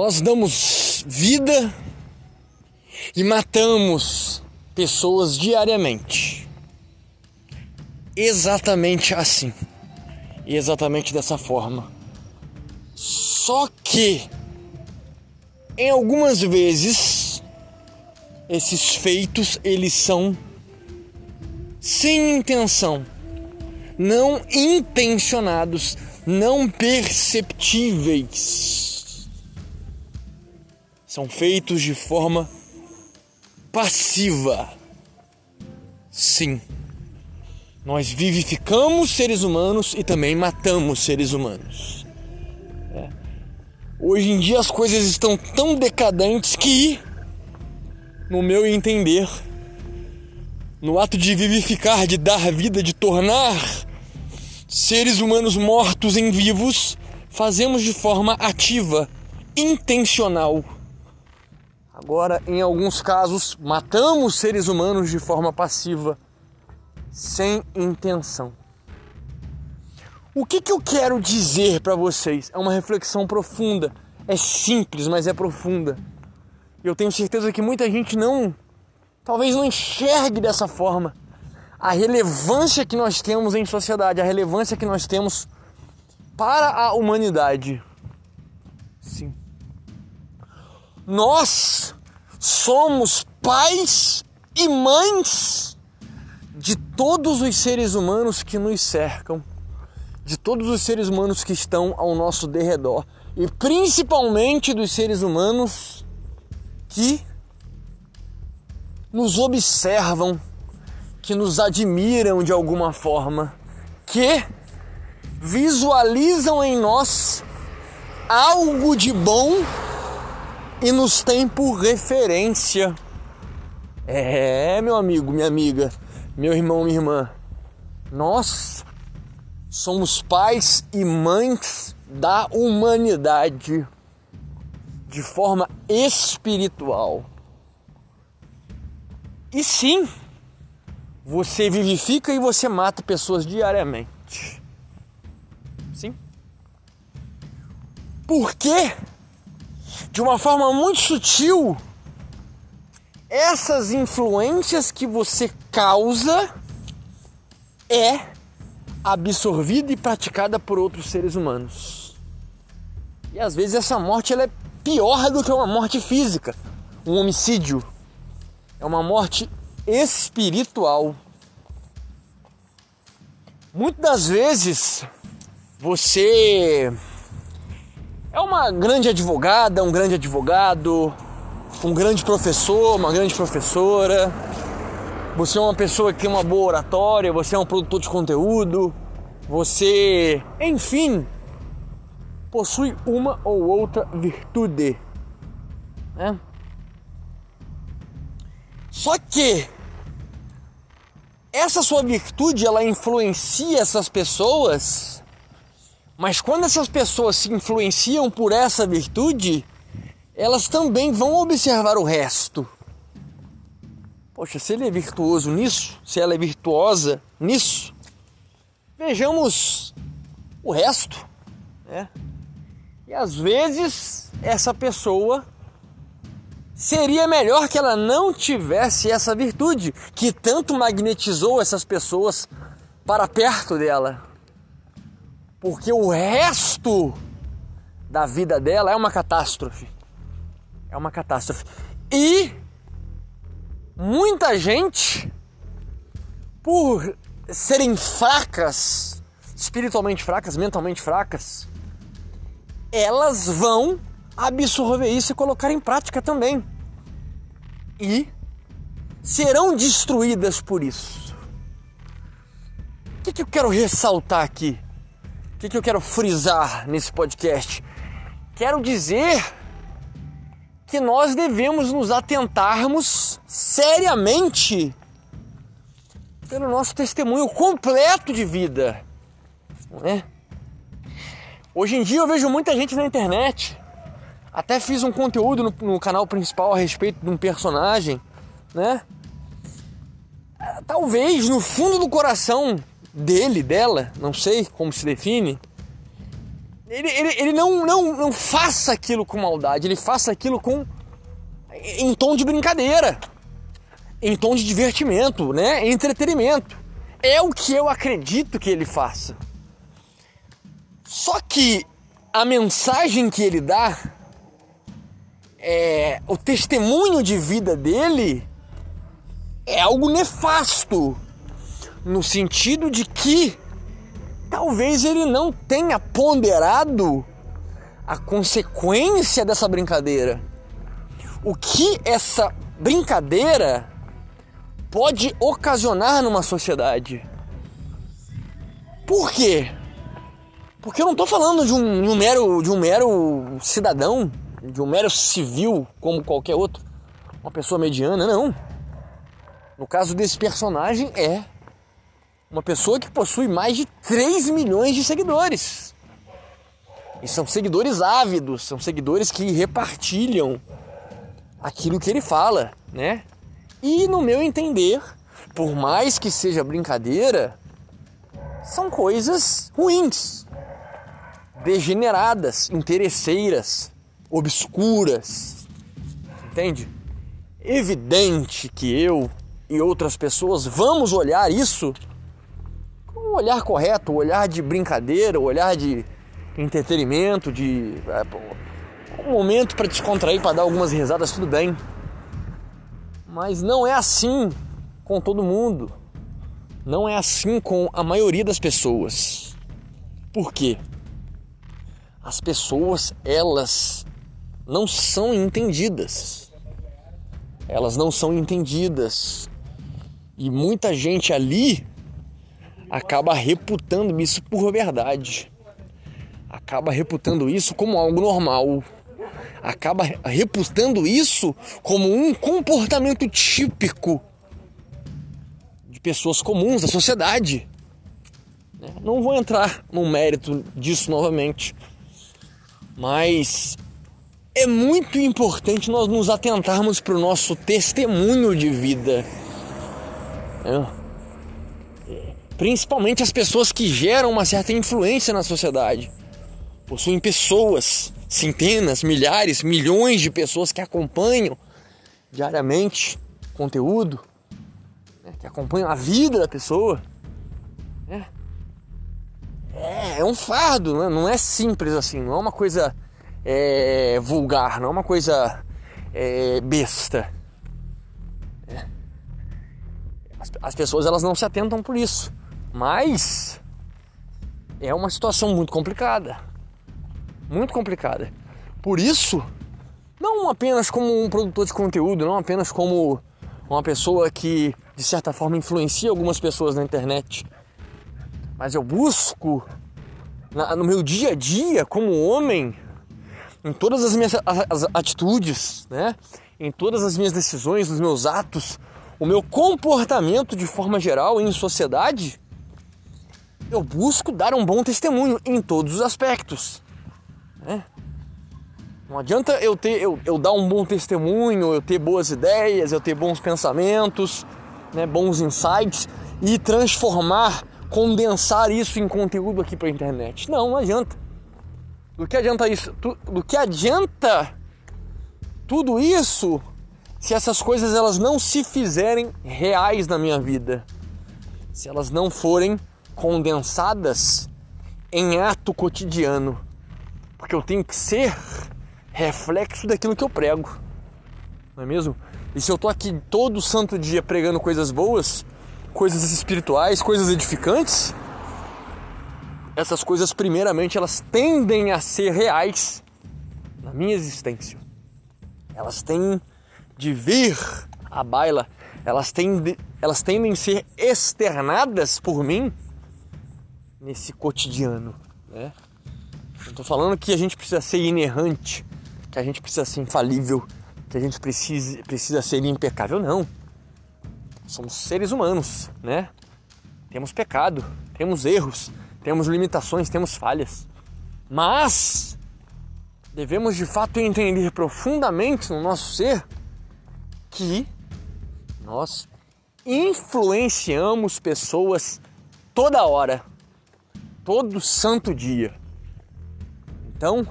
Nós damos vida e matamos pessoas diariamente. Exatamente assim. E exatamente dessa forma. Só que em algumas vezes esses feitos eles são sem intenção, não intencionados, não perceptíveis. São feitos de forma passiva. Sim. Nós vivificamos seres humanos e também matamos seres humanos. É. Hoje em dia as coisas estão tão decadentes que, no meu entender, no ato de vivificar, de dar vida, de tornar seres humanos mortos em vivos, fazemos de forma ativa, intencional. Agora, em alguns casos, matamos seres humanos de forma passiva, sem intenção. O que, que eu quero dizer para vocês? É uma reflexão profunda. É simples, mas é profunda. Eu tenho certeza que muita gente não talvez não enxergue dessa forma a relevância que nós temos em sociedade, a relevância que nós temos para a humanidade. Sim. Nós somos pais e mães de todos os seres humanos que nos cercam, de todos os seres humanos que estão ao nosso derredor e principalmente dos seres humanos que nos observam, que nos admiram de alguma forma, que visualizam em nós algo de bom e nos tem por referência. É, meu amigo, minha amiga, meu irmão, minha irmã, nós somos pais e mães da humanidade de forma espiritual. E sim, você vivifica e você mata pessoas diariamente. Sim. Porque, de uma forma muito sutil, essas influências que você causa é absorvida e praticada por outros seres humanos. E às vezes essa morte ela é pior do que uma morte física, um homicídio é uma morte espiritual. Muitas das vezes você é uma grande advogada, um grande advogado, um grande professor, uma grande professora. Você é uma pessoa que tem uma boa oratória, você é um produtor de conteúdo, você, enfim, possui uma ou outra virtude. Né? Só que essa sua virtude ela influencia essas pessoas, mas quando essas pessoas se influenciam por essa virtude, elas também vão observar o resto. Poxa, se ele é virtuoso nisso, se ela é virtuosa nisso, vejamos o resto, né? E às vezes essa pessoa seria melhor que ela não tivesse essa virtude que tanto magnetizou essas pessoas para perto dela. Porque o resto da vida dela é uma catástrofe. É uma catástrofe. E muita gente, por serem fracas, espiritualmente fracas, mentalmente fracas, elas vão absorver isso e colocar em prática também. E serão destruídas por isso. O que, que eu quero ressaltar aqui? O que, que eu quero frisar nesse podcast? Quero dizer que nós devemos nos atentarmos seriamente pelo nosso testemunho completo de vida. Não é? Hoje em dia eu vejo muita gente na internet até fiz um conteúdo no, no canal principal a respeito de um personagem, né? Talvez no fundo do coração dele, dela, não sei como se define, ele, ele, ele não, não, não faça aquilo com maldade, ele faça aquilo com em tom de brincadeira, em tom de divertimento, né? Entretenimento. É o que eu acredito que ele faça. Só que a mensagem que ele dá, é, o testemunho de vida dele, é algo nefasto, no sentido de que talvez ele não tenha ponderado a consequência dessa brincadeira. O que essa brincadeira pode ocasionar numa sociedade. Por quê? Porque eu não estou falando de um, de um, mero, de um mero cidadão, de um mero civil como qualquer outro, uma pessoa mediana, não. No caso desse personagem, é uma pessoa que possui mais de 3 milhões de seguidores. E são seguidores ávidos, são seguidores que repartilham aquilo que ele fala, né? E no meu entender, por mais que seja brincadeira, são coisas ruins, degeneradas, interesseiras, obscuras. Entende? Evidente que eu e outras pessoas vamos olhar isso um olhar correto, um olhar de brincadeira, um olhar de entretenimento, de é, um momento para descontrair, para dar algumas risadas, tudo bem. Mas não é assim com todo mundo. Não é assim com a maioria das pessoas. Por quê? As pessoas, elas não são entendidas. Elas não são entendidas. E muita gente ali acaba reputando isso por verdade. Acaba reputando isso como algo normal. Acaba reputando isso como um comportamento típico de pessoas comuns da sociedade. Né? Não vou entrar no mérito disso novamente, mas é muito importante nós nos atentarmos para o nosso testemunho de vida. É. Principalmente as pessoas que geram uma certa influência na sociedade. Possuem pessoas, centenas, milhares, milhões de pessoas que acompanham diariamente conteúdo, né, que acompanham a vida da pessoa. Né? É, é um fardo, né? não é simples assim, não é uma coisa é, vulgar, não é uma coisa é, besta. É. As, as pessoas elas não se atentam por isso, mas é uma situação muito complicada, muito complicada. Por isso, não apenas como um produtor de conteúdo, não apenas como uma pessoa que de certa forma influencia algumas pessoas na internet, mas eu busco na, no meu dia a dia como homem em todas as minhas as atitudes, né? em todas as minhas decisões, nos meus atos, o meu comportamento de forma geral em sociedade, eu busco dar um bom testemunho em todos os aspectos. Né? Não adianta eu ter eu, eu dar um bom testemunho, eu ter boas ideias, eu ter bons pensamentos, né, bons insights e transformar, condensar isso em conteúdo aqui para a internet. Não, não adianta. Do que adianta isso? Do que adianta tudo isso se essas coisas elas não se fizerem reais na minha vida? Se elas não forem condensadas em ato cotidiano? Porque eu tenho que ser reflexo daquilo que eu prego. Não é mesmo? E se eu tô aqui todo santo dia pregando coisas boas, coisas espirituais, coisas edificantes, essas coisas primeiramente elas tendem a ser reais na minha existência. Elas têm de vir à baila, elas, têm elas tendem a ser externadas por mim nesse cotidiano, né? Eu tô falando que a gente precisa ser inerrante, que a gente precisa ser infalível, que a gente precisa, precisa ser impecável, não. Somos seres humanos, né? Temos pecado, temos erros, temos limitações, temos falhas. Mas devemos de fato entender profundamente no nosso ser que nós influenciamos pessoas toda hora, todo santo dia. Então,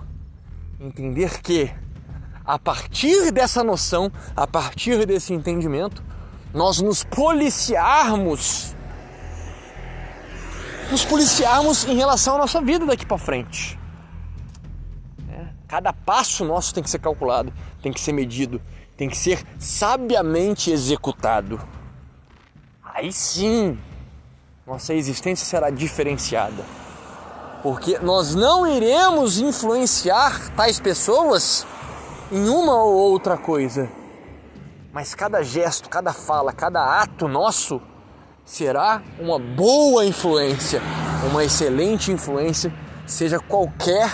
entender que a partir dessa noção, a partir desse entendimento, nós nos policiarmos, nos policiarmos em relação à nossa vida daqui para frente. É, cada passo nosso tem que ser calculado, tem que ser medido, tem que ser sabiamente executado. Aí sim, nossa existência será diferenciada. Porque nós não iremos influenciar tais pessoas em uma ou outra coisa. Mas cada gesto, cada fala, cada ato nosso será uma boa influência, uma excelente influência, seja qualquer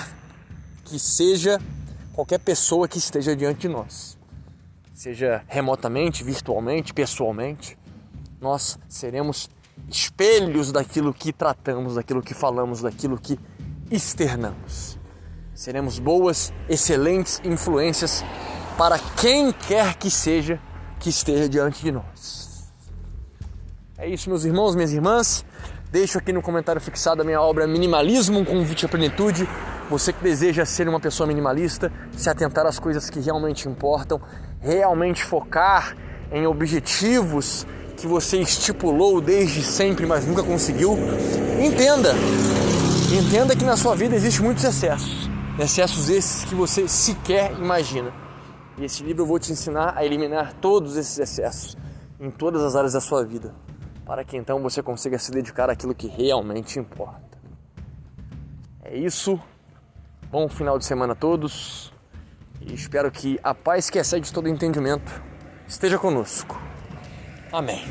que seja qualquer pessoa que esteja diante de nós. Seja remotamente, virtualmente, pessoalmente, nós seremos espelhos daquilo que tratamos, daquilo que falamos, daquilo que externamos. Seremos boas, excelentes influências para quem quer que seja que esteja diante de nós. É isso, meus irmãos, minhas irmãs. Deixo aqui no comentário fixado a minha obra Minimalismo, um convite à plenitude. Você que deseja ser uma pessoa minimalista, se atentar às coisas que realmente importam, realmente focar em objetivos que você estipulou desde sempre, mas nunca conseguiu, entenda, entenda que na sua vida existe muitos excessos excessos esses que você sequer imagina. E esse livro eu vou te ensinar a eliminar todos esses excessos em todas as áreas da sua vida, para que então você consiga se dedicar àquilo que realmente importa. É isso. Bom final de semana a todos. E espero que a paz que excede todo entendimento esteja conosco. Amém.